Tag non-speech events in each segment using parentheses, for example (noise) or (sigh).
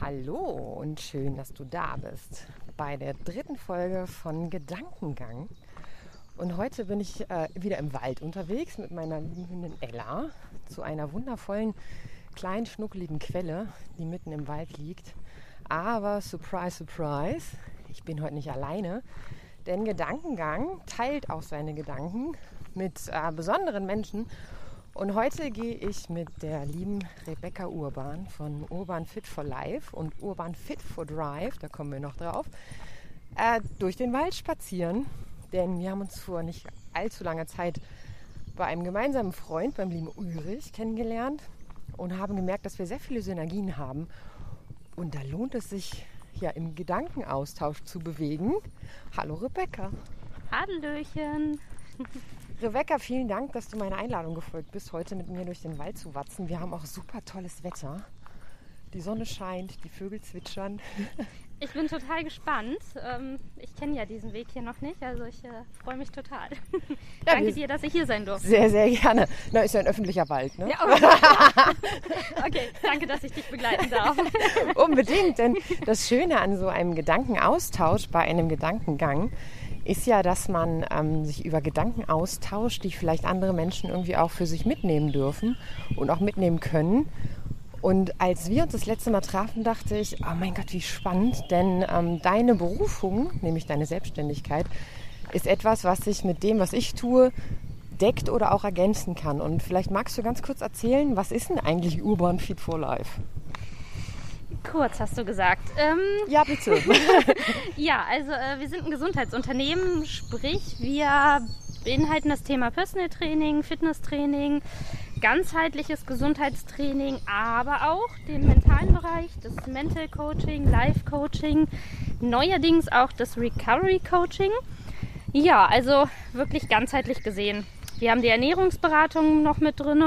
Hallo und schön, dass du da bist bei der dritten Folge von Gedankengang. Und heute bin ich äh, wieder im Wald unterwegs mit meiner lieben Hündin Ella zu einer wundervollen kleinen schnuckeligen Quelle, die mitten im Wald liegt. Aber surprise, surprise, ich bin heute nicht alleine, denn Gedankengang teilt auch seine Gedanken mit äh, besonderen Menschen und heute gehe ich mit der lieben Rebecca Urban von Urban Fit for Life und Urban Fit for Drive, da kommen wir noch drauf, äh, durch den Wald spazieren. Denn wir haben uns vor nicht allzu langer Zeit bei einem gemeinsamen Freund, beim lieben Ulrich, kennengelernt und haben gemerkt, dass wir sehr viele Synergien haben. Und da lohnt es sich, ja im Gedankenaustausch zu bewegen. Hallo Rebecca. Hallöchen. Rebecca, vielen Dank, dass du meiner Einladung gefolgt bist, heute mit mir durch den Wald zu watzen. Wir haben auch super tolles Wetter. Die Sonne scheint, die Vögel zwitschern. (laughs) Ich bin total gespannt. Ähm, ich kenne ja diesen Weg hier noch nicht, also ich äh, freue mich total. (laughs) Ja, danke dir, dass ich hier sein durfte. Sehr, sehr gerne. Na, ist ja ein öffentlicher Wald, ne? Ja, okay. (laughs) okay, danke, dass ich dich begleiten darf. (laughs) Unbedingt, denn das Schöne an so einem Gedankenaustausch bei einem Gedankengang ist ja, dass man ähm, sich über Gedanken austauscht, die vielleicht andere Menschen irgendwie auch für sich mitnehmen dürfen und auch mitnehmen können. Und als wir uns das letzte Mal trafen, dachte ich, oh mein Gott, wie spannend, denn ähm, deine Berufung, nämlich deine Selbstständigkeit, ist etwas, was sich mit dem, was ich tue, deckt oder auch ergänzen kann. Und vielleicht magst du ganz kurz erzählen, was ist denn eigentlich Urban Feed for Life? Kurz hast du gesagt. Ähm, ja, bitte. (laughs) ja, also äh, wir sind ein Gesundheitsunternehmen, sprich wir beinhalten das Thema Personal Training, Fitness Training, ganzheitliches Gesundheitstraining, aber auch den mentalen Bereich, das Mental Coaching, Life Coaching, neuerdings auch das Recovery Coaching. Ja, also wirklich ganzheitlich gesehen. Wir haben die Ernährungsberatung noch mit drin.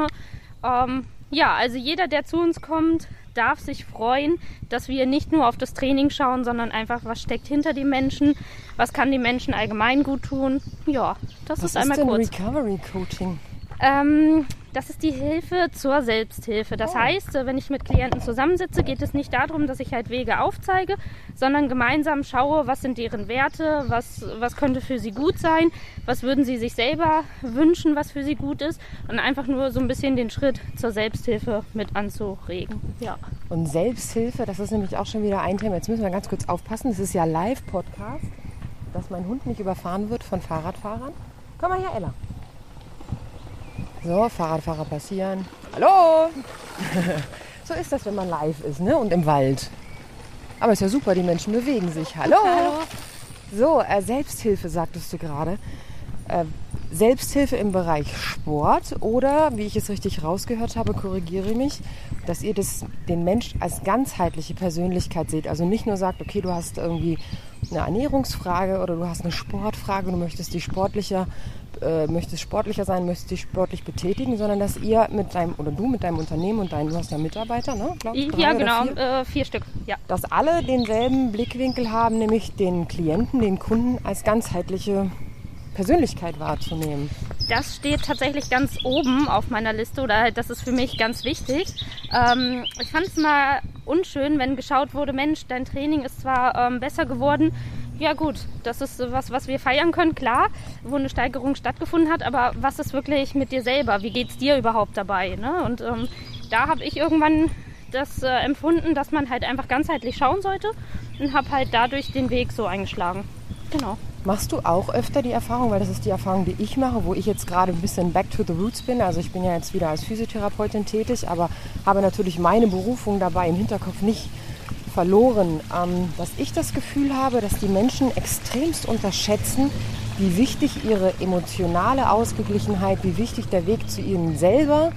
Ähm, ja, also jeder, der zu uns kommt, darf sich freuen, dass wir nicht nur auf das Training schauen, sondern einfach, was steckt hinter den Menschen, was kann die Menschen allgemein gut tun. Ja, das was ist einmal ist denn kurz. Recovery Coaching. Ähm, das ist die Hilfe zur Selbsthilfe. Das oh. heißt, wenn ich mit Klienten zusammensitze, geht es nicht darum, dass ich halt Wege aufzeige, sondern gemeinsam schaue, was sind deren Werte, was, was könnte für sie gut sein, was würden sie sich selber wünschen, was für sie gut ist und einfach nur so ein bisschen den Schritt zur Selbsthilfe mit anzuregen. Ja. Und Selbsthilfe, das ist nämlich auch schon wieder ein Thema. Jetzt müssen wir ganz kurz aufpassen. Das ist ja Live-Podcast, dass mein Hund nicht überfahren wird von Fahrradfahrern. Komm mal her, Ella. So, Fahrradfahrer passieren. Hallo! (laughs) so ist das, wenn man live ist ne? und im Wald. Aber ist ja super, die Menschen bewegen sich. Hallo! Hallo. So, äh, Selbsthilfe sagtest du gerade. Äh, Selbsthilfe im Bereich Sport oder, wie ich es richtig rausgehört habe, korrigiere mich, dass ihr das, den Mensch als ganzheitliche Persönlichkeit seht. Also nicht nur sagt, okay, du hast irgendwie eine Ernährungsfrage oder du hast eine Sportfrage, du möchtest die sportlicher äh, möchtest sportlicher sein, möchtest dich sportlich betätigen, sondern dass ihr mit deinem, oder du mit deinem Unternehmen und deinem, du hast ja Mitarbeiter, ne? Glaub, ja, genau, vier, äh, vier Stück. Ja. Dass alle denselben Blickwinkel haben, nämlich den Klienten, den Kunden als ganzheitliche Persönlichkeit wahrzunehmen. Das steht tatsächlich ganz oben auf meiner Liste oder das ist für mich ganz wichtig. Ähm, ich fand es mal unschön, wenn geschaut wurde, Mensch, dein Training ist zwar ähm, besser geworden, ja gut, das ist was, was wir feiern können, klar, wo eine Steigerung stattgefunden hat, aber was ist wirklich mit dir selber? Wie geht es dir überhaupt dabei? Ne? Und ähm, da habe ich irgendwann das äh, empfunden, dass man halt einfach ganzheitlich schauen sollte und habe halt dadurch den Weg so eingeschlagen. Genau. Machst du auch öfter die Erfahrung, weil das ist die Erfahrung, die ich mache, wo ich jetzt gerade ein bisschen back to the roots bin. Also ich bin ja jetzt wieder als Physiotherapeutin tätig, aber habe natürlich meine Berufung dabei im Hinterkopf nicht verloren, ähm, dass ich das Gefühl habe, dass die Menschen extremst unterschätzen, wie wichtig ihre emotionale Ausgeglichenheit, wie wichtig der Weg zu ihnen selber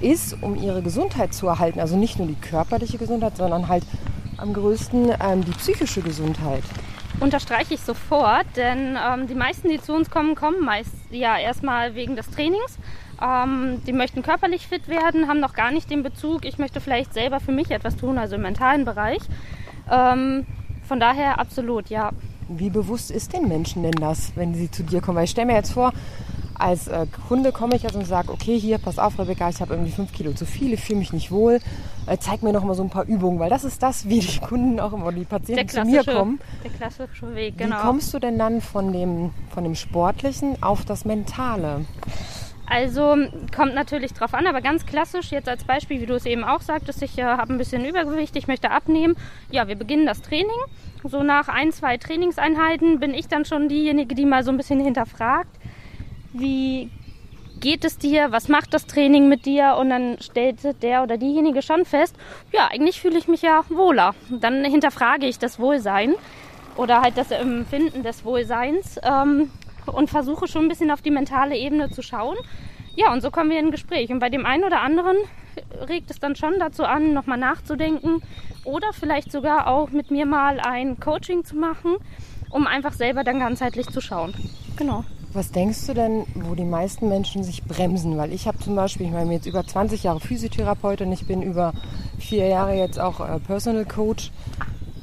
ist, um ihre Gesundheit zu erhalten. Also nicht nur die körperliche Gesundheit, sondern halt am größten ähm, die psychische Gesundheit. Unterstreiche ich sofort, denn ähm, die meisten, die zu uns kommen, kommen meist ja erstmal wegen des Trainings. Ähm, die möchten körperlich fit werden, haben noch gar nicht den Bezug, ich möchte vielleicht selber für mich etwas tun, also im mentalen Bereich. Ähm, von daher absolut, ja. Wie bewusst ist den Menschen denn das, wenn sie zu dir kommen? Weil ich stelle mir jetzt vor, als äh, Kunde komme ich also und sage, okay, hier, pass auf, Rebecca, ich habe irgendwie fünf Kilo zu viel, ich fühle mich nicht wohl. Äh, zeig mir noch mal so ein paar Übungen, weil das ist das, wie die Kunden auch immer, die Patienten zu mir kommen. Der klassische Weg, genau. Wie kommst du denn dann von dem, von dem Sportlichen auf das Mentale? Also kommt natürlich drauf an, aber ganz klassisch jetzt als Beispiel, wie du es eben auch sagtest, ich äh, habe ein bisschen Übergewicht, ich möchte abnehmen. Ja, wir beginnen das Training. So nach ein, zwei Trainingseinheiten bin ich dann schon diejenige, die mal so ein bisschen hinterfragt, wie geht es dir, was macht das Training mit dir und dann stellt der oder diejenige schon fest, ja, eigentlich fühle ich mich ja wohler. Dann hinterfrage ich das Wohlsein oder halt das Empfinden des Wohlseins ähm, und versuche schon ein bisschen auf die mentale Ebene zu schauen. Ja, und so kommen wir in ein Gespräch. Und bei dem einen oder anderen regt es dann schon dazu an, nochmal nachzudenken oder vielleicht sogar auch mit mir mal ein Coaching zu machen, um einfach selber dann ganzheitlich zu schauen. Genau. Was denkst du denn, wo die meisten Menschen sich bremsen? Weil ich habe zum Beispiel, ich meine jetzt über 20 Jahre Physiotherapeutin, ich bin über vier Jahre jetzt auch äh, Personal Coach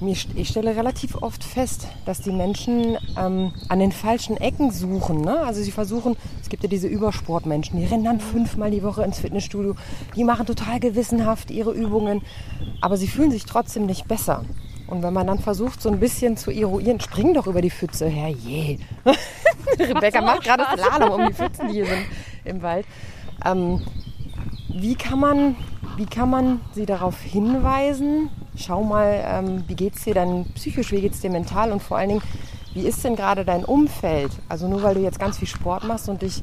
ich stelle relativ oft fest, dass die Menschen ähm, an den falschen Ecken suchen. Ne? Also sie versuchen, es gibt ja diese Übersportmenschen, die rennen dann fünfmal die Woche ins Fitnessstudio, die machen total gewissenhaft ihre Übungen, aber sie fühlen sich trotzdem nicht besser. Und wenn man dann versucht, so ein bisschen zu eruieren, spring doch über die Pfütze, herrje. (laughs) Rebecca macht gerade Slalom um die Pfützen, die hier sind im Wald. Ähm, wie, kann man, wie kann man sie darauf hinweisen, schau mal, ähm, wie geht es dir dann psychisch, wie geht es dir mental und vor allen Dingen, wie ist denn gerade dein Umfeld? Also nur weil du jetzt ganz viel Sport machst und dich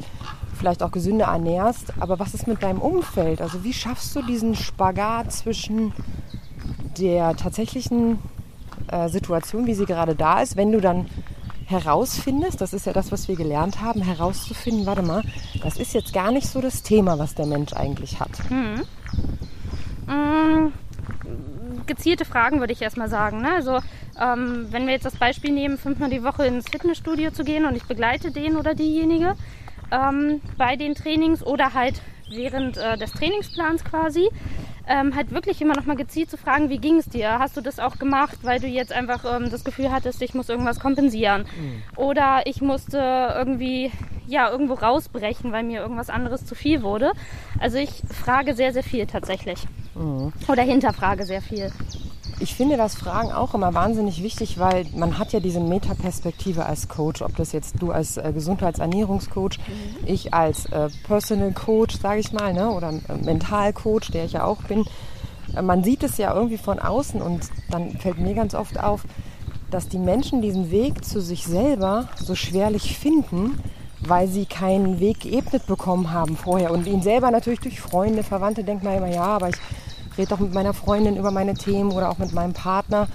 vielleicht auch gesünder ernährst, aber was ist mit deinem Umfeld? Also wie schaffst du diesen Spagat zwischen der tatsächlichen äh, Situation, wie sie gerade da ist, wenn du dann herausfindest, das ist ja das, was wir gelernt haben, herauszufinden, warte mal, das ist jetzt gar nicht so das Thema, was der Mensch eigentlich hat. Mhm. Mhm gezielte Fragen, würde ich erstmal sagen. Ne? Also, ähm, wenn wir jetzt das Beispiel nehmen, fünfmal die Woche ins Fitnessstudio zu gehen und ich begleite den oder diejenige ähm, bei den Trainings oder halt während äh, des Trainingsplans quasi, ähm, halt wirklich immer noch mal gezielt zu fragen, wie ging es dir? Hast du das auch gemacht, weil du jetzt einfach ähm, das Gefühl hattest, ich muss irgendwas kompensieren? Mhm. Oder ich musste irgendwie, ja, irgendwo rausbrechen, weil mir irgendwas anderes zu viel wurde. Also ich frage sehr, sehr viel tatsächlich. Mhm. Oder hinterfrage sehr viel. Ich finde das Fragen auch immer wahnsinnig wichtig, weil man hat ja diese Metaperspektive als Coach, ob das jetzt du als äh, Gesundheitsernährungscoach, mhm. ich als äh, Personal Coach, sage ich mal, ne, oder äh, Mentalcoach, der ich ja auch bin. Äh, man sieht es ja irgendwie von außen und dann fällt mir ganz oft auf, dass die Menschen diesen Weg zu sich selber so schwerlich finden, weil sie keinen Weg geebnet bekommen haben vorher und ihn selber natürlich durch Freunde, Verwandte denkt man immer, ja, aber ich rede doch mit meiner Freundin über meine Themen oder auch mit meinem Partner.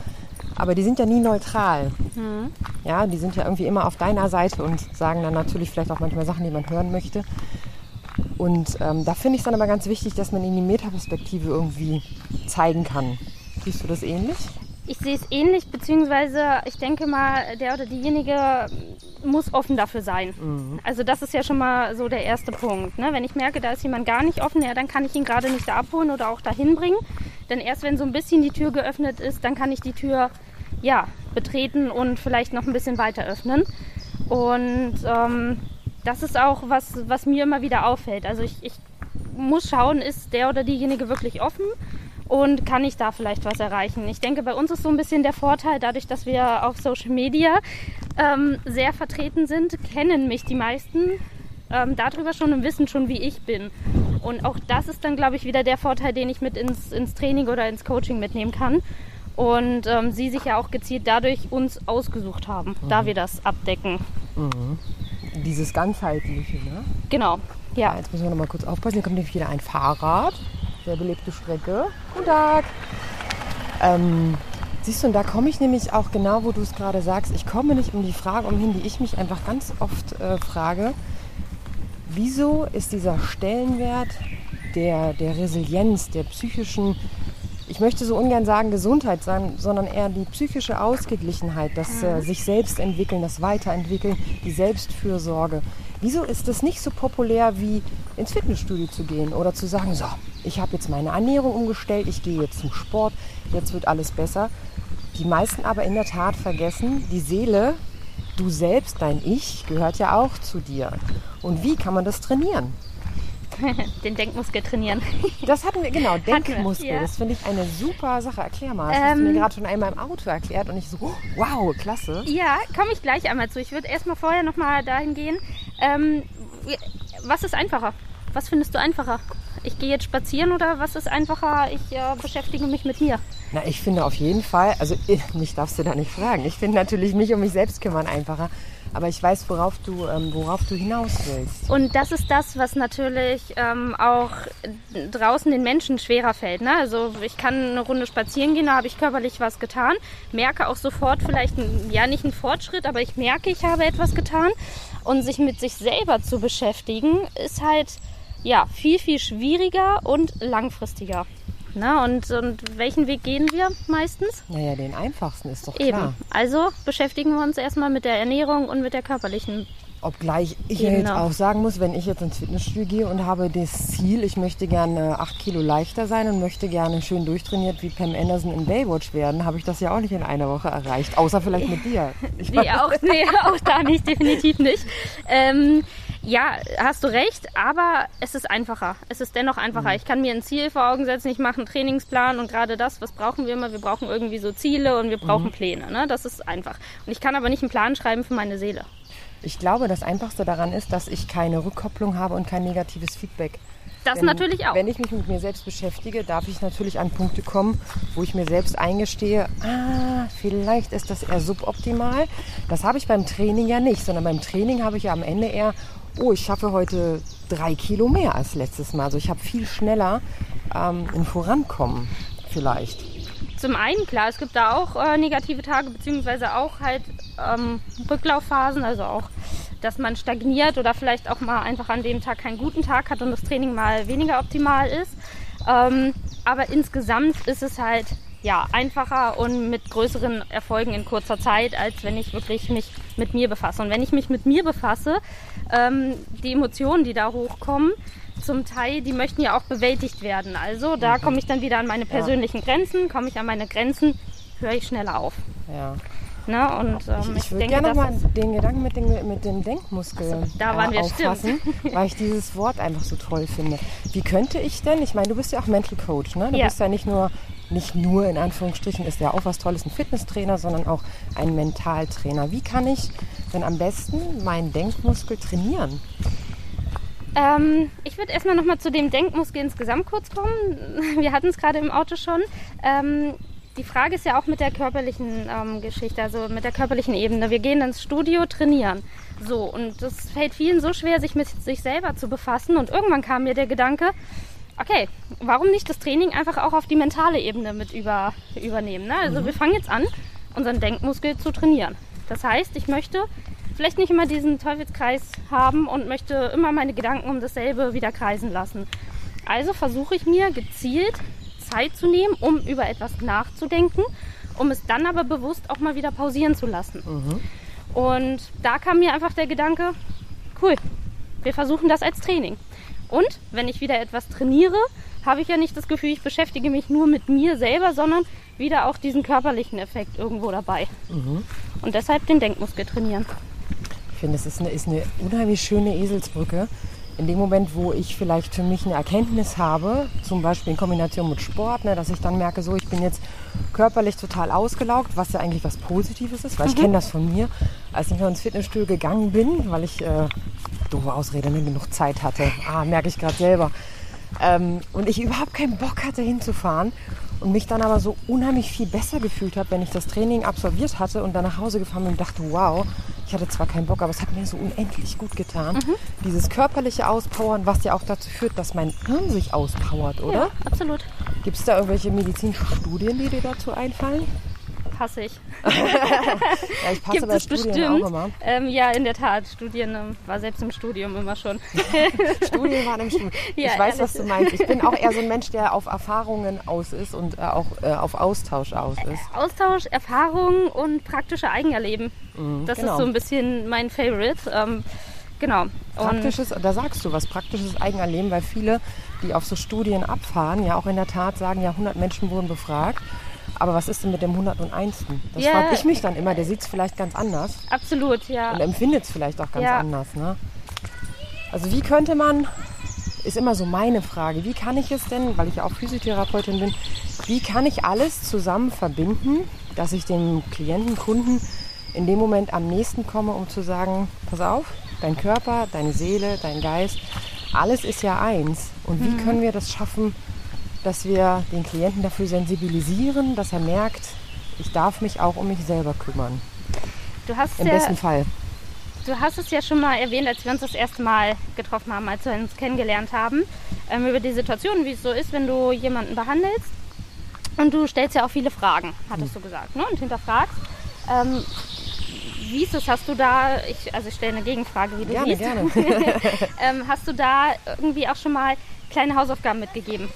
Aber die sind ja nie neutral. Mhm. Ja, die sind ja irgendwie immer auf deiner Seite und sagen dann natürlich vielleicht auch manchmal Sachen, die man hören möchte. Und ähm, da finde ich es dann aber ganz wichtig, dass man ihnen die Metaperspektive irgendwie zeigen kann. Siehst du das ähnlich? Ich sehe es ähnlich, beziehungsweise ich denke mal, der oder diejenige muss offen dafür sein. Mhm. Also das ist ja schon mal so der erste Punkt. Ne? Wenn ich merke, da ist jemand gar nicht offen, ja, dann kann ich ihn gerade nicht da abholen oder auch dahin bringen. Denn erst wenn so ein bisschen die Tür geöffnet ist, dann kann ich die Tür ja, betreten und vielleicht noch ein bisschen weiter öffnen. Und ähm, das ist auch was, was mir immer wieder auffällt. Also ich, ich muss schauen, ist der oder diejenige wirklich offen und kann ich da vielleicht was erreichen. Ich denke, bei uns ist so ein bisschen der Vorteil, dadurch, dass wir auf Social Media ähm, sehr vertreten sind, kennen mich die meisten ähm, darüber schon und wissen schon, wie ich bin. Und auch das ist dann, glaube ich, wieder der Vorteil, den ich mit ins, ins Training oder ins Coaching mitnehmen kann. Und ähm, sie sich ja auch gezielt dadurch uns ausgesucht haben, mhm. da wir das abdecken. Mhm. Dieses ganzheitliche, ne? Genau, ja. Jetzt müssen wir noch mal kurz aufpassen. Hier kommt nämlich wieder ein Fahrrad sehr belebte Strecke. Guten Tag. Ähm, siehst du, und da komme ich nämlich auch genau, wo du es gerade sagst. Ich komme nicht um die Frage umhin, die ich mich einfach ganz oft äh, frage. Wieso ist dieser Stellenwert der, der Resilienz, der psychischen, ich möchte so ungern sagen Gesundheit sein, sondern eher die psychische Ausgeglichenheit, das äh, mhm. sich selbst entwickeln, das Weiterentwickeln, die Selbstfürsorge. Wieso ist es nicht so populär wie ins Fitnessstudio zu gehen oder zu sagen, so, ich habe jetzt meine Ernährung umgestellt, ich gehe jetzt zum Sport, jetzt wird alles besser. Die meisten aber in der Tat vergessen, die Seele, du selbst, dein Ich, gehört ja auch zu dir. Und wie kann man das trainieren? (laughs) Den Denkmuskel trainieren. Das hatten wir, genau, wir, Denkmuskel. ja. Das finde ich eine super Sache. Erklär mal. Das hast du Ähm, mir gerade schon einmal im Auto erklärt und ich so, oh, wow, klasse. Ja, komme ich gleich einmal zu. Ich würde erstmal vorher nochmal dahin gehen. Ähm, was ist einfacher? Was findest du einfacher? Ich gehe jetzt spazieren oder was ist einfacher? Ich äh, beschäftige mich mit mir. Na, ich finde auf jeden Fall, also ich- mich darfst du da nicht fragen. Ich finde natürlich mich um mich selbst kümmern einfacher. Aber ich weiß, worauf du, ähm, worauf du hinaus willst. Und das ist das, was natürlich ähm, auch draußen den Menschen schwerer fällt. Ne? Also ich kann eine Runde spazieren gehen, da habe ich körperlich was getan, merke auch sofort vielleicht, ja nicht einen Fortschritt, aber ich merke, ich habe etwas getan. Und sich mit sich selber zu beschäftigen, ist halt ja viel, viel schwieriger und langfristiger. Ne? Und, und welchen Weg gehen wir meistens? Naja, den einfachsten ist doch Eben. klar. Also beschäftigen wir uns erstmal mit der Ernährung und mit der körperlichen Obgleich ich Genau. jetzt auch sagen muss, wenn ich jetzt ins Fitnessstudio gehe und habe das Ziel, ich möchte gerne 8 Kilo leichter sein und möchte gerne schön durchtrainiert wie Pam Anderson in Baywatch werden, habe ich das ja auch nicht in einer Woche erreicht. Außer vielleicht mit dir. (laughs) Ich Nee, auch, nee, auch da nicht, definitiv nicht. Ähm, ja, hast du recht, aber es ist einfacher. Es ist dennoch einfacher. Ich kann mir ein Ziel vor Augen setzen, ich mache einen Trainingsplan und gerade das, was brauchen wir immer? Wir brauchen irgendwie so Ziele und wir brauchen Pläne. Ne? Das ist einfach. Und ich kann aber nicht einen Plan schreiben für meine Seele. Ich glaube, das Einfachste daran ist, dass ich keine Rückkopplung habe und kein negatives Feedback. Das Wenn- natürlich auch. Wenn ich mich mit mir selbst beschäftige, darf ich natürlich an Punkte kommen, wo ich mir selbst eingestehe, ah, vielleicht ist das eher suboptimal. Das habe ich beim Training ja nicht, sondern beim Training habe ich ja am Ende eher, oh, ich schaffe heute drei Kilo mehr als letztes Mal. Also ich habe viel schneller ähm, ein Vorankommen vielleicht. Zum einen, klar, es gibt da auch äh, negative Tage, beziehungsweise auch halt ähm, Rücklaufphasen, also auch, dass man stagniert oder vielleicht auch mal einfach an dem Tag keinen guten Tag hat und das Training mal weniger optimal ist. Ähm, aber insgesamt ist es halt ja, einfacher und mit größeren Erfolgen in kurzer Zeit, als wenn ich wirklich mich mit mir befasse. Und wenn ich mich mit mir befasse, ähm, die Emotionen, die da hochkommen, zum Teil, die möchten ja auch bewältigt werden. Also da komme ich dann wieder an meine persönlichen Grenzen, komme ich an meine Grenzen, höre ich schneller auf. Ja. Ne? Und ähm, Ich, ich, würde gerne nochmal den Gedanken mit, den, mit dem Denkmuskel Ach so, da waren wir, auffassen, weil ich dieses Wort einfach so toll finde. Wie könnte ich denn, ich meine, du bist ja auch Mental Coach, ne? Du Ja. bist ja nicht nur, nicht nur in Anführungsstrichen, ist ja auch was Tolles, ein Fitnesstrainer, sondern auch ein Mentaltrainer. Wie kann ich denn am besten meinen Denkmuskel trainieren? Ähm, ich würde erstmal nochmal zu dem Denkmuskel insgesamt kurz kommen. (laughs) Wir hatten es gerade im Auto schon. Ähm, die Frage ist ja auch mit der körperlichen ähm, Geschichte, also mit der körperlichen Ebene. Wir gehen ins Studio trainieren. So, und es fällt vielen so schwer, sich mit sich selber zu befassen. Und irgendwann kam mir der Gedanke, okay, warum nicht das Training einfach auch auf die mentale Ebene mit über, übernehmen? Ne? Also wir fangen jetzt an, unseren Denkmuskel zu trainieren. Das heißt, ich möchte vielleicht nicht immer diesen Teufelskreis haben und möchte immer meine Gedanken um dasselbe wieder kreisen lassen. Also versuche ich mir gezielt Zeit zu nehmen, um über etwas nachzudenken, um es dann aber bewusst auch mal wieder pausieren zu lassen. Und da kam mir einfach der Gedanke, cool, wir versuchen das als Training. Und wenn ich wieder etwas trainiere, habe ich ja nicht das Gefühl, ich beschäftige mich nur mit mir selber, sondern wieder auch diesen körperlichen Effekt irgendwo dabei. Und deshalb den Denkmuskel trainieren. Ich finde, es ist eine, ist eine unheimlich schöne Eselsbrücke. In dem Moment, wo ich vielleicht für mich eine Erkenntnis habe, zum Beispiel in Kombination mit Sport, ne, dass ich dann merke, so, ich bin jetzt körperlich total ausgelaugt, was ja eigentlich was Positives ist, weil ich kenne das von mir, als ich noch ins Fitnessstudio gegangen bin, weil ich, äh, doofe Ausrede, ne, genug Zeit hatte. Ah, merke ich gerade selber. Ähm, und ich überhaupt keinen Bock hatte hinzufahren und mich dann aber so unheimlich viel besser gefühlt habe, wenn ich das Training absolviert hatte und dann nach Hause gefahren bin und dachte, wow, ich hatte zwar keinen Bock, aber es hat mir so unendlich gut getan. Dieses körperliche Auspowern, was ja auch dazu führt, dass mein Hirn sich auspowert, oder? Ja, absolut. Gibt es da irgendwelche medizinischen Studien, die dir dazu einfallen? Hasse ich. (laughs) Ja, ich passe Gibt bei es Studien bestimmt. auch immer. Ähm, ja, in der Tat. Studien ähm, war selbst im Studium immer schon. (laughs) Studien waren im Studium. (laughs) Ja, ich weiß, ehrlich. was du meinst. Ich bin auch eher so ein Mensch, der auf Erfahrungen aus ist und äh, auch äh, auf Austausch aus ist. Austausch, Erfahrung und praktische Eigenerleben. das genau. ist so ein bisschen mein Favorite. Ähm, genau. Praktisches, da sagst du was, praktisches Eigenerleben, weil viele, die auf so Studien abfahren, ja auch in der Tat sagen, ja 100 Menschen wurden befragt Aber was ist denn mit dem 101.? Das Ja. frage ich mich dann immer. Der sieht es vielleicht ganz anders Absolut, ja. und empfindet es vielleicht auch ganz Ja. anders. Ne? Also wie könnte man, ist immer so meine Frage, wie kann ich es denn, weil ich ja auch Physiotherapeutin bin, wie kann ich alles zusammen verbinden, dass ich dem Klienten, Kunden in dem Moment am nächsten komme, um zu sagen, pass auf, dein Körper, deine Seele, dein Geist, alles ist ja eins. Und wie können wir das schaffen, dass wir den Klienten dafür sensibilisieren, dass er merkt, ich darf mich auch um mich selber kümmern. Du hast Im ja, besten Fall. Du hast es ja schon mal erwähnt, als wir uns das erste Mal getroffen haben, als wir uns kennengelernt haben, ähm, über die Situation, wie es so ist, wenn du jemanden behandelst. Und du stellst ja auch viele Fragen, hattest du gesagt, ne? und hinterfragst. Ähm, wie ist es? Hast du da, ich, also ich stelle eine Gegenfrage, wie du Gerne, siehst. gerne. (laughs) ähm, hast du da irgendwie auch schon mal kleine Hausaufgaben mitgegeben?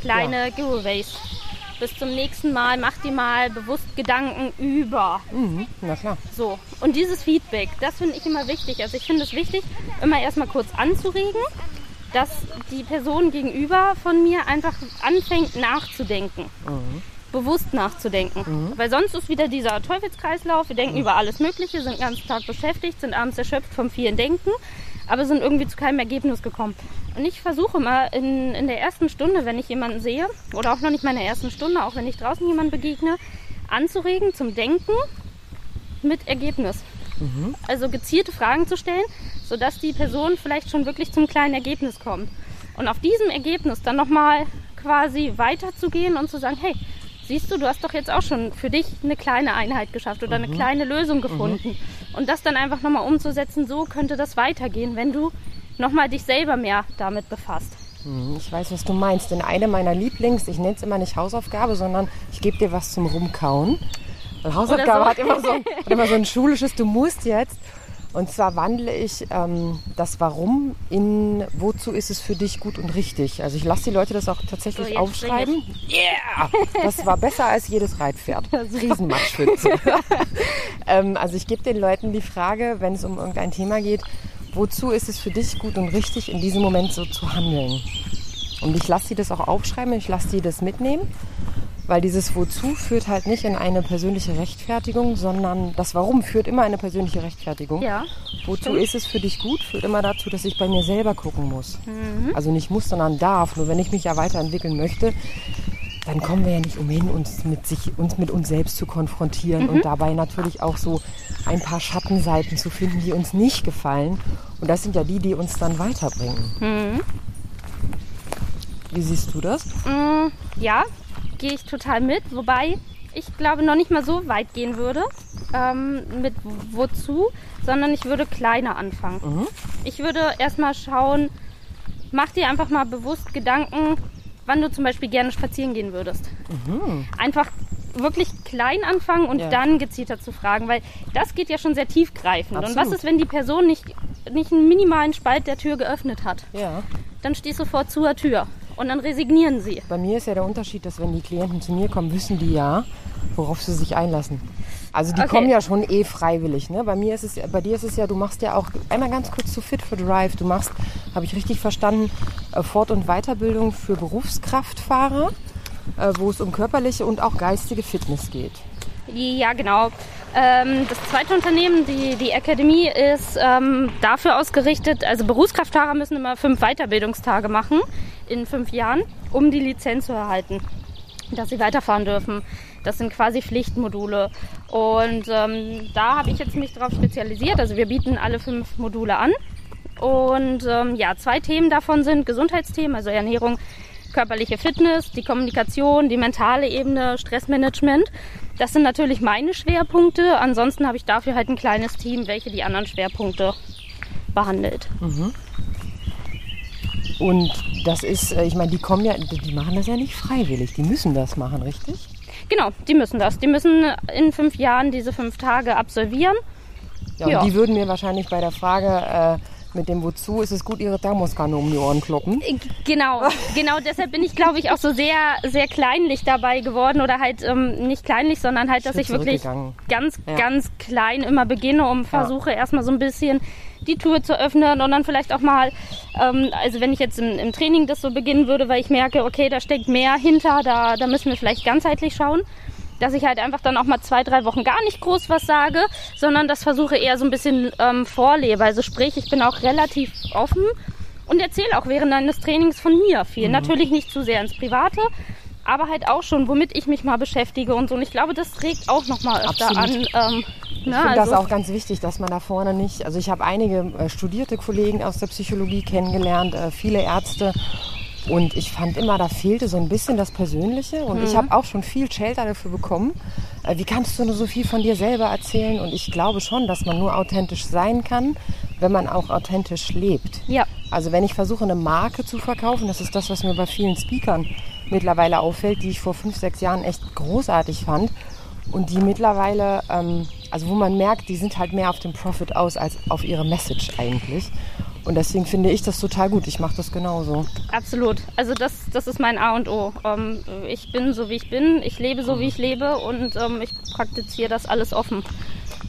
Kleine Giveaways. Bis zum nächsten Mal, mach dir mal bewusst Gedanken über Mhm, na klar. so, und dieses Feedback, das finde ich immer wichtig. Also ich finde es wichtig, immer erstmal kurz anzuregen, dass die Person gegenüber von mir einfach anfängt nachzudenken. Bewusst nachzudenken. Weil sonst ist wieder dieser Teufelskreislauf. Wir denken über alles Mögliche, sind den ganzen Tag beschäftigt, sind abends erschöpft vom vielen Denken, aber sind irgendwie zu keinem Ergebnis gekommen. Und ich versuche immer in, in der ersten Stunde, wenn ich jemanden sehe, oder auch noch nicht mal in der ersten Stunde, auch wenn ich draußen jemanden begegne, anzuregen zum Denken mit Ergebnis. Also gezielte Fragen zu stellen, sodass die Person vielleicht schon wirklich zum kleinen Ergebnis kommt. Und auf diesem Ergebnis dann nochmal quasi weiterzugehen und zu sagen, hey, siehst du, du hast doch jetzt auch schon für dich eine kleine Einheit geschafft oder eine kleine Lösung gefunden. Und das dann einfach nochmal umzusetzen, so könnte das weitergehen, wenn du nochmal dich selber mehr damit befasst. Mhm, Ich weiß, was du meinst. Denn eine meiner Lieblings, ich nenne es immer nicht Hausaufgabe, sondern ich gebe dir was zum Rumkauen. Weil Hausaufgabe so. hat, immer so, hat immer so ein schulisches, du musst jetzt. Und zwar wandle ich ähm, das Warum in wozu ist es für dich gut und richtig. Also ich lasse die Leute das auch tatsächlich So, aufschreiben. Yeah! Das war besser als jedes Reitpferd. (laughs) Riesenmatschwitze. (laughs) ähm, also ich gebe den Leuten die Frage, wenn es um irgendein Thema geht, wozu ist es für dich gut und richtig, in diesem Moment so zu handeln? Und ich lasse sie das auch aufschreiben, ich lasse sie das mitnehmen, weil dieses Wozu führt halt nicht in eine persönliche Rechtfertigung, sondern das Warum führt immer in eine persönliche Rechtfertigung. Ja. Wozu ist es für dich gut, führt immer dazu, dass ich bei mir selber gucken muss. Also nicht muss, sondern darf. Nur wenn ich mich ja weiterentwickeln möchte, dann kommen wir ja nicht umhin, uns mit, sich, uns mit uns selbst zu konfrontieren und dabei natürlich auch so ein paar Schattenseiten zu finden, die uns nicht gefallen. Und das sind ja die, die uns dann weiterbringen. Wie siehst du das? Mm, ja, gehe ich total mit. Wobei ich glaube noch nicht mal so weit gehen würde ähm, mit wozu, sondern ich würde kleiner anfangen. Ich würde erstmal schauen, mach dir einfach mal bewusst Gedanken, wann du zum Beispiel gerne spazieren gehen würdest. Einfach wirklich klein anfangen und Ja. dann gezielter zu fragen, weil das geht ja schon sehr tiefgreifend. Und was Absolut. ist, wenn die Person nicht, nicht einen minimalen Spalt der Tür geöffnet hat? Ja. Dann stehst du vor zur Tür und dann resignieren sie. Bei mir ist ja der Unterschied, dass wenn die Klienten zu mir kommen, wissen die ja, worauf sie sich einlassen. Also die Okay. kommen ja schon eh freiwillig. Ne? Bei mir ist es, bei dir ist es ja, du machst ja auch einmal ganz kurz zu Fit for Drive. Du machst, habe ich richtig verstanden, äh, Fort- und Weiterbildung für Berufskraftfahrer, äh, wo es um körperliche und auch geistige Fitness geht. Ja, genau. Ähm, das zweite Unternehmen, die, die Akademie, ist ähm, dafür ausgerichtet, also Berufskraftfahrer müssen immer fünf Weiterbildungstage machen in fünf Jahren, um die Lizenz zu erhalten, dass sie weiterfahren dürfen. Das sind quasi Pflichtmodule. Und ähm, da habe ich jetzt mich darauf spezialisiert. Also wir bieten alle fünf Module an. Und ähm, ja, zwei Themen davon sind Gesundheitsthemen, also Ernährung, körperliche Fitness, die Kommunikation, die mentale Ebene, Stressmanagement. Das sind natürlich meine Schwerpunkte. Ansonsten habe ich dafür halt ein kleines Team, welche die anderen Schwerpunkte behandelt. Und das ist, äh, ich meine, die kommen ja, die machen das ja nicht freiwillig. Die müssen das machen, richtig? Genau, die müssen das. Die müssen in fünf Jahren diese fünf Tage absolvieren. Ja, Ja. Und die würden mir wahrscheinlich bei der Frage, äh, mit dem Wozu ist es gut, ihre Thermoskanne um die Ohren kloppen. Äh, Genau, genau deshalb bin ich, glaube ich, auch so sehr, sehr kleinlich dabei geworden oder halt ähm, nicht kleinlich, sondern halt, dass Schritt ich wirklich ganz, Ja. ganz klein immer beginne und versuche erstmal so ein bisschen die Tür zu öffnen und dann vielleicht auch mal, ähm, also wenn ich jetzt im, im Training das so beginnen würde, weil ich merke, okay, da steckt mehr hinter, da, da müssen wir vielleicht ganzheitlich schauen, dass ich halt einfach dann auch mal zwei, drei Wochen gar nicht groß was sage, sondern das versuche eher so ein bisschen ähm, vorlebe. Also sprich, ich bin auch relativ offen und erzähle auch während eines Trainings von mir viel. Natürlich nicht zu sehr ins Private, aber halt auch schon, womit ich mich mal beschäftige und so. Und ich glaube, das regt auch nochmal öfter Absolut. an. Ähm, Ich na, finde also, das auch ganz wichtig, dass man da vorne nicht, also ich habe einige äh, studierte Kollegen aus der Psychologie kennengelernt, äh, viele Ärzte und ich fand immer, da fehlte so ein bisschen das Persönliche und Mhm. ich habe auch schon viel Shelter dafür bekommen. Äh, wie kannst du nur so viel von dir selber erzählen? Und ich glaube schon, dass man nur authentisch sein kann, wenn man auch authentisch lebt. Ja, Also wenn ich versuche, eine Marke zu verkaufen, das ist das, was mir bei vielen Speakern mittlerweile auffällt, die ich vor fünf, sechs Jahren echt großartig fand und die mittlerweile, ähm, also wo man merkt, die sind halt mehr auf den Profit aus als auf ihre Message eigentlich. Und deswegen finde ich das total gut. Ich mache das genauso. absolut. Also das, das ist mein A und O. Ähm, ich bin so, wie ich bin. Ich lebe so, wie ich lebe. Und ähm, ich praktiziere das alles offen.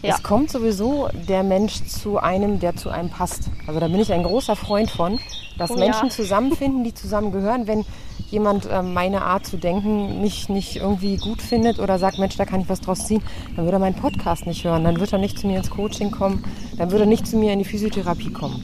Ja. Es kommt sowieso der Mensch zu einem, der zu einem passt. Also da bin ich ein großer Freund von, dass Oh ja. Menschen zusammenfinden, die zusammengehören. Wenn jemand äh, meine Art zu denken nicht, nicht irgendwie gut findet oder sagt, Mensch, da kann ich was draus ziehen, dann würde er meinen Podcast nicht hören. Dann wird er nicht zu mir ins Coaching kommen. Dann würde er nicht zu mir in die Physiotherapie kommen,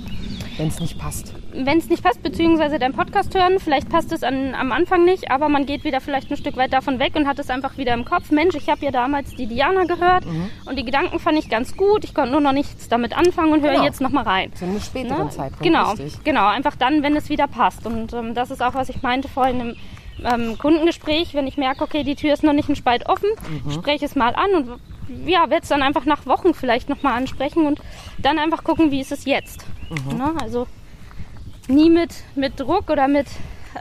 wenn es nicht passt. Wenn es nicht passt, beziehungsweise dein Podcast hören, vielleicht passt es an, am Anfang nicht, aber man geht wieder vielleicht ein Stück weit davon weg und hat es einfach wieder im Kopf. Mensch, ich habe ja damals die Diana gehört Mhm. und die Gedanken fand ich ganz gut. Ich konnte nur noch nichts damit anfangen und höre Genau. jetzt nochmal rein. Zu einem späteren Ne? Zeitpunkt. Genau, Richtig. genau. Einfach dann, wenn es wieder passt. Und ähm, das ist auch, was ich meinte vorhin im ähm, Kundengespräch, wenn ich merke, okay, die Tür ist noch nicht ein Spalt offen, Mhm. spreche es mal an und ja, werde es dann einfach nach Wochen vielleicht nochmal ansprechen und dann einfach gucken, wie ist es jetzt. Mhm. Ne? Also nie mit, mit Druck oder mit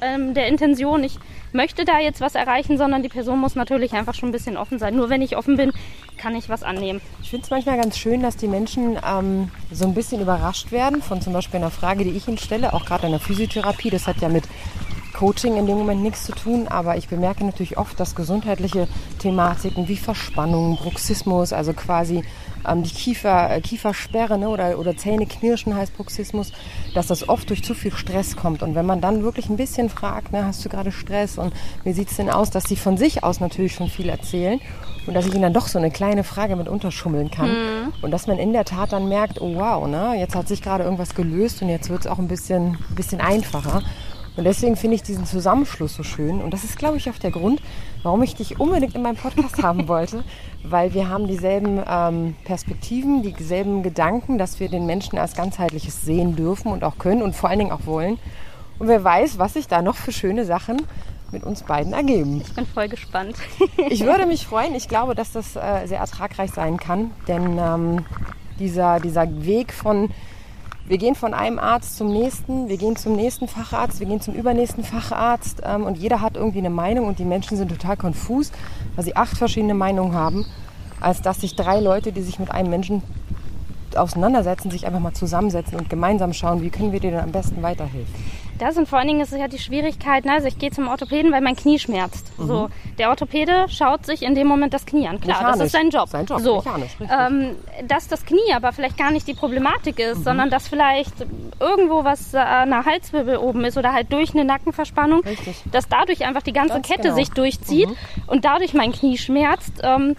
ähm, der Intention, ich möchte da jetzt was erreichen, sondern die Person muss natürlich einfach schon ein bisschen offen sein. Nur wenn ich offen bin, kann ich was annehmen. Ich finde es manchmal ganz schön, dass die Menschen ähm, so ein bisschen überrascht werden von zum Beispiel einer Frage, die ich ihnen stelle, auch gerade in der Physiotherapie. Das hat ja mit Coaching in dem Moment nichts zu tun, aber ich bemerke natürlich oft, dass gesundheitliche Thematiken wie Verspannung, Bruxismus, also quasi ähm, die Kiefer, äh, Kiefersperre ne, oder, oder Zähne knirschen heißt Bruxismus, dass das oft durch zu viel Stress kommt. Und wenn man dann wirklich ein bisschen fragt, ne, hast du gerade Stress und wie sieht es denn aus, dass sie von sich aus natürlich schon viel erzählen und dass ich ihnen dann doch so eine kleine Frage mit unterschummeln kann. Und dass man in der Tat dann merkt, oh wow, ne, jetzt hat sich gerade irgendwas gelöst und jetzt wird es auch ein bisschen, bisschen einfacher. Und deswegen finde ich diesen Zusammenschluss so schön. Und das ist, glaube ich, auch der Grund, warum ich dich unbedingt in meinem Podcast haben (laughs) wollte. Weil wir haben dieselben ähm, Perspektiven, dieselben Gedanken, dass wir den Menschen als ganzheitliches sehen dürfen und auch können und vor allen Dingen auch wollen. Und wer weiß, was sich da noch für schöne Sachen mit uns beiden ergeben. Ich bin voll gespannt. (laughs) Ich würde mich freuen. Ich glaube, dass das äh, sehr ertragreich sein kann. Denn ähm, dieser, dieser Weg von, wir gehen von einem Arzt zum nächsten, wir gehen zum nächsten Facharzt, wir gehen zum übernächsten Facharzt ähm, und jeder hat irgendwie eine Meinung und die Menschen sind total konfus, weil sie acht verschiedene Meinungen haben, als dass sich drei Leute, die sich mit einem Menschen auseinandersetzen, sich einfach mal zusammensetzen und gemeinsam schauen, wie können wir dir denn am besten weiterhelfen. Das und vor allen Dingen ist es ja die Schwierigkeit, ne? also ich gehe zum Orthopäden, weil mein Knie schmerzt. So, der Orthopäde schaut sich in dem Moment das Knie an. Klar, das Mechanisch. ist sein Job. Sein Job, so, mechanisch, ähm, dass das Knie aber vielleicht gar nicht die Problematik ist, sondern dass vielleicht irgendwo was äh, der Halswirbel oben ist oder halt durch eine Nackenverspannung, Richtig. dass dadurch einfach die ganze Ganz Kette genau. sich durchzieht und dadurch mein Knie schmerzt. Ähm,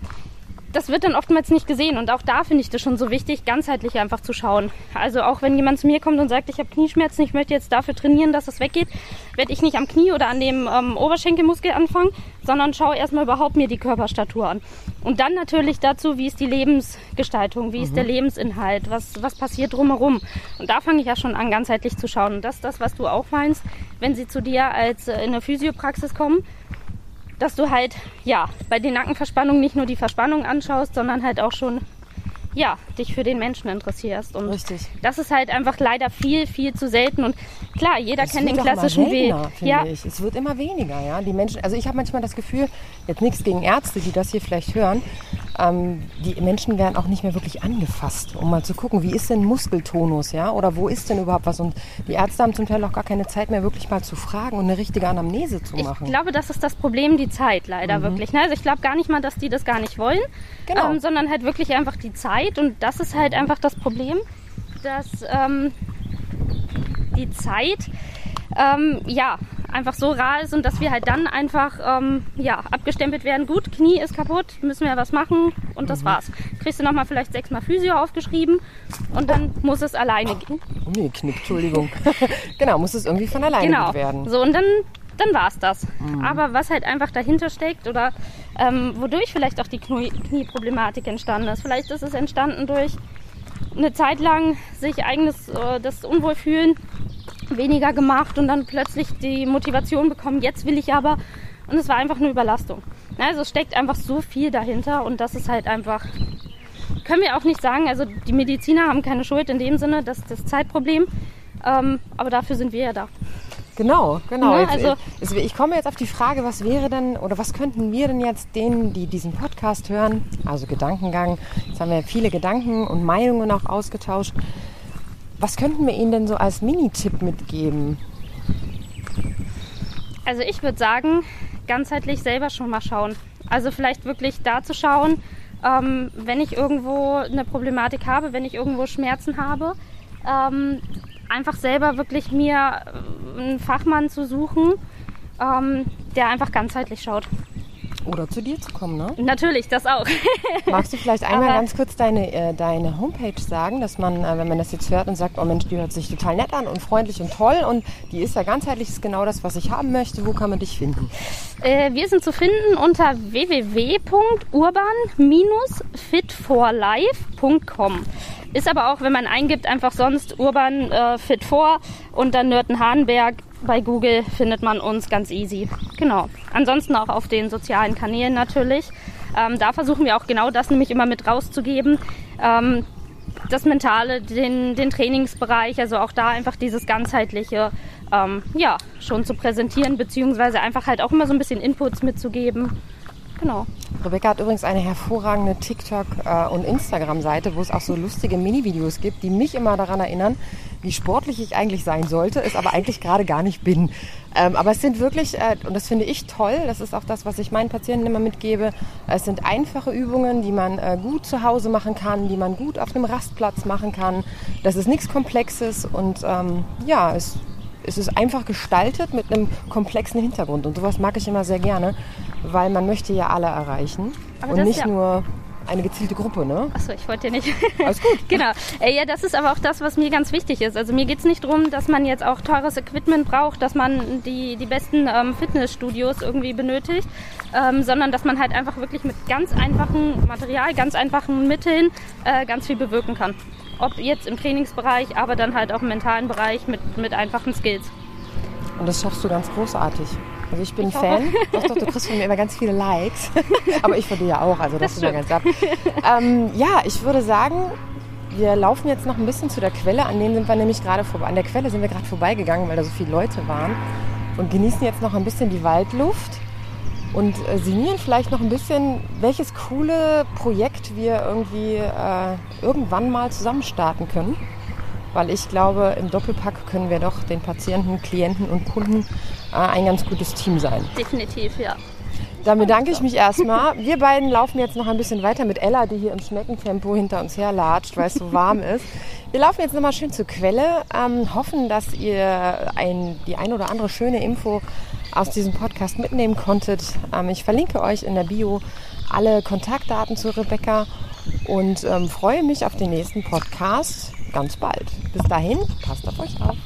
das wird dann oftmals nicht gesehen und auch da finde ich das schon so wichtig, ganzheitlich einfach zu schauen. Also auch wenn jemand zu mir kommt und sagt, ich habe Knieschmerzen, ich möchte jetzt dafür trainieren, dass es weggeht, werde ich nicht am Knie oder an dem ähm, Oberschenkelmuskel anfangen, sondern schaue erstmal überhaupt mir die Körperstatur an. Und dann natürlich dazu, wie ist die Lebensgestaltung, wie ist der Lebensinhalt, was, was passiert drumherum. Und da fange ich ja schon an, ganzheitlich zu schauen. Und das ist das, was du auch meinst, wenn sie zu dir als äh, in der Physiopraxis kommen, dass du halt, ja, bei den Nackenverspannungen nicht nur die Verspannung anschaust, sondern halt auch schon, ja, dich für den Menschen interessierst. Und Richtig. das ist halt einfach leider viel, viel zu selten. Und klar, jeder Es kennt den klassischen Weg. seltener, finde Ja, ich. Es wird immer weniger, ja. Die Menschen, also ich habe manchmal das Gefühl, jetzt nichts gegen Ärzte, die das hier vielleicht hören, ähm, die Menschen werden auch nicht mehr wirklich angefasst, um mal zu gucken, wie ist denn Muskeltonus, ja, oder wo ist denn überhaupt was. Und die Ärzte haben zum Teil auch gar keine Zeit mehr, wirklich mal zu fragen und eine richtige Anamnese zu machen. Ich glaube, das ist das Problem, die Zeit leider mhm. wirklich. Ne? Also ich glaube gar nicht mal, dass die das gar nicht wollen, genau. ähm, sondern halt wirklich einfach die Zeit. Und das ist halt einfach das Problem, dass ähm, die Zeit ähm, ja, einfach so rar ist und dass wir halt dann einfach ähm, ja, abgestempelt werden. Gut, Knie ist kaputt, müssen wir was machen und das mhm. war's. Kriegst du nochmal vielleicht sechsmal Physio aufgeschrieben und dann muss es alleine gehen. Oh nee, Knick, Entschuldigung. (laughs) genau, muss es irgendwie von alleine genau. werden. So, und dann, dann war es das. Mhm. Aber was halt einfach dahinter steckt oder ähm, wodurch vielleicht auch die Knie Knieproblematik entstanden ist. Vielleicht ist es entstanden durch eine Zeit lang sich eigenes äh, das Unwohlfühlen weniger gemacht und dann plötzlich die Motivation bekommen, jetzt will ich aber. Und es war einfach eine Überlastung. Also es steckt einfach so viel dahinter und das ist halt einfach, können wir auch nicht sagen, also die Mediziner haben keine Schuld in dem Sinne, das ist das Zeitproblem. Ähm, aber dafür sind wir ja da. Genau, genau. Ja, ne, also, ich komme jetzt auf die Frage, was wäre denn oder was könnten wir denn jetzt denen, die diesen Podcast hören, also Gedankengang, jetzt haben wir viele Gedanken und Meinungen auch ausgetauscht, was könnten wir Ihnen denn so als Mini-Tipp mitgeben? Also ich würde sagen, ganzheitlich selber schon mal schauen. Also vielleicht wirklich da zu schauen, ähm, wenn ich irgendwo eine Problematik habe, wenn ich irgendwo Schmerzen habe, ähm, einfach selber wirklich mir einen Fachmann zu suchen, ähm, der einfach ganzheitlich schaut. Oder zu dir zu kommen, ne? Natürlich, das auch. (laughs) Magst du vielleicht einmal Aber ganz kurz deine, äh, deine Homepage sagen, dass man, äh, wenn man das jetzt hört und sagt, oh Mensch, die hört sich total nett an und freundlich und toll und die ist ja ganzheitlich, ist genau das, was ich haben möchte. Wo kann man dich finden? Äh, wir sind zu finden unter www.urban-fitforlife.com. Ist aber auch, wenn man eingibt, einfach sonst Urban äh, Fit 4 und dann Nörten-Hahnberg bei Google findet man uns ganz easy. Genau. Ansonsten auch auf den sozialen Kanälen natürlich. Ähm, da versuchen wir auch genau das nämlich immer mit rauszugeben. Ähm, das Mentale, den, den Trainingsbereich, also auch da einfach dieses ganzheitliche, ähm, ja, schon zu präsentieren, beziehungsweise einfach halt auch immer so ein bisschen Inputs mitzugeben. Genau. Rebecca hat übrigens eine hervorragende TikTok- äh, und Instagram-Seite, wo es auch so lustige Mini-Videos gibt, die mich immer daran erinnern, wie sportlich ich eigentlich sein sollte, es aber eigentlich gerade gar nicht bin. Ähm, aber es sind wirklich, äh, und das finde ich toll, das ist auch das, was ich meinen Patienten immer mitgebe, es sind einfache Übungen, die man äh, gut zu Hause machen kann, die man gut auf einem Rastplatz machen kann. Das ist nichts Komplexes und ähm, ja, es, es ist einfach gestaltet mit einem komplexen Hintergrund. Und sowas mag ich immer sehr gerne, weil man möchte ja alle erreichen aber und nicht ja nur eine gezielte Gruppe, ne? Achso, ich wollte ja nicht. Alles gut. (laughs) genau. Äh, ja, das ist aber auch das, was mir ganz wichtig ist. Also mir geht es nicht darum, dass man jetzt auch teures Equipment braucht, dass man die, die besten ähm, Fitnessstudios irgendwie benötigt, ähm, sondern dass man halt einfach wirklich mit ganz einfachem Material, ganz einfachen Mitteln äh, ganz viel bewirken kann. Ob jetzt im Trainingsbereich, aber dann halt auch im mentalen Bereich mit, mit einfachen Skills. Und das schaffst du ganz großartig. Also ich bin ich Fan. Doch, doch, du kriegst von mir immer ganz viele Likes. (laughs) Aber ich von dir ja auch, also das, das ist ganz ab. Ähm, ja, ich würde sagen, wir laufen jetzt noch ein bisschen zu der Quelle. An denen sind wir nämlich gerade vorbei. An der Quelle sind wir gerade vorbeigegangen, weil da so viele Leute waren. Und genießen jetzt noch ein bisschen die Waldluft. Und äh, sinnieren vielleicht noch ein bisschen, welches coole Projekt wir irgendwie äh, irgendwann mal zusammen starten können weil ich glaube, im Doppelpack können wir doch den Patienten, Klienten und Kunden äh, ein ganz gutes Team sein. Definitiv, ja. Dann bedanke ich mich erstmal. Wir beiden laufen jetzt noch ein bisschen weiter mit Ella, die hier im Schneckentempo hinter uns herlatscht, weil es so warm ist. Wir laufen jetzt nochmal schön zur Quelle, ähm, hoffen, dass ihr ein, die ein oder andere schöne Info aus diesem Podcast mitnehmen konntet. Ähm, ich verlinke euch in der Bio alle Kontaktdaten zu Rebecca und ähm, freue mich auf den nächsten Podcast ganz bald. Bis dahin, passt auf euch auf.